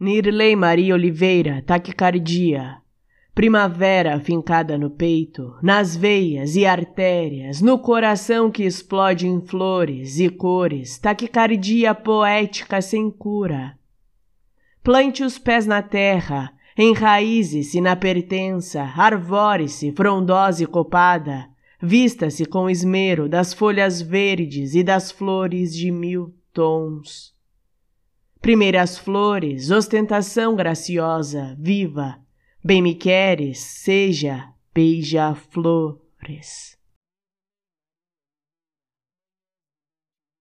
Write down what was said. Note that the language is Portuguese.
Nirley Maria Oliveira, taquicardia. Primavera fincada no peito, nas veias e artérias, no coração que explode em flores e cores, taquicardia poética sem cura. Plante os pés na terra, enraize-se na pertença, arvore-se, frondosa e copada, vista-se com esmero das folhas verdes e das flores de mil tons. Primeiras flores, ostentação graciosa, viva, bem me queres, seja beija-flores.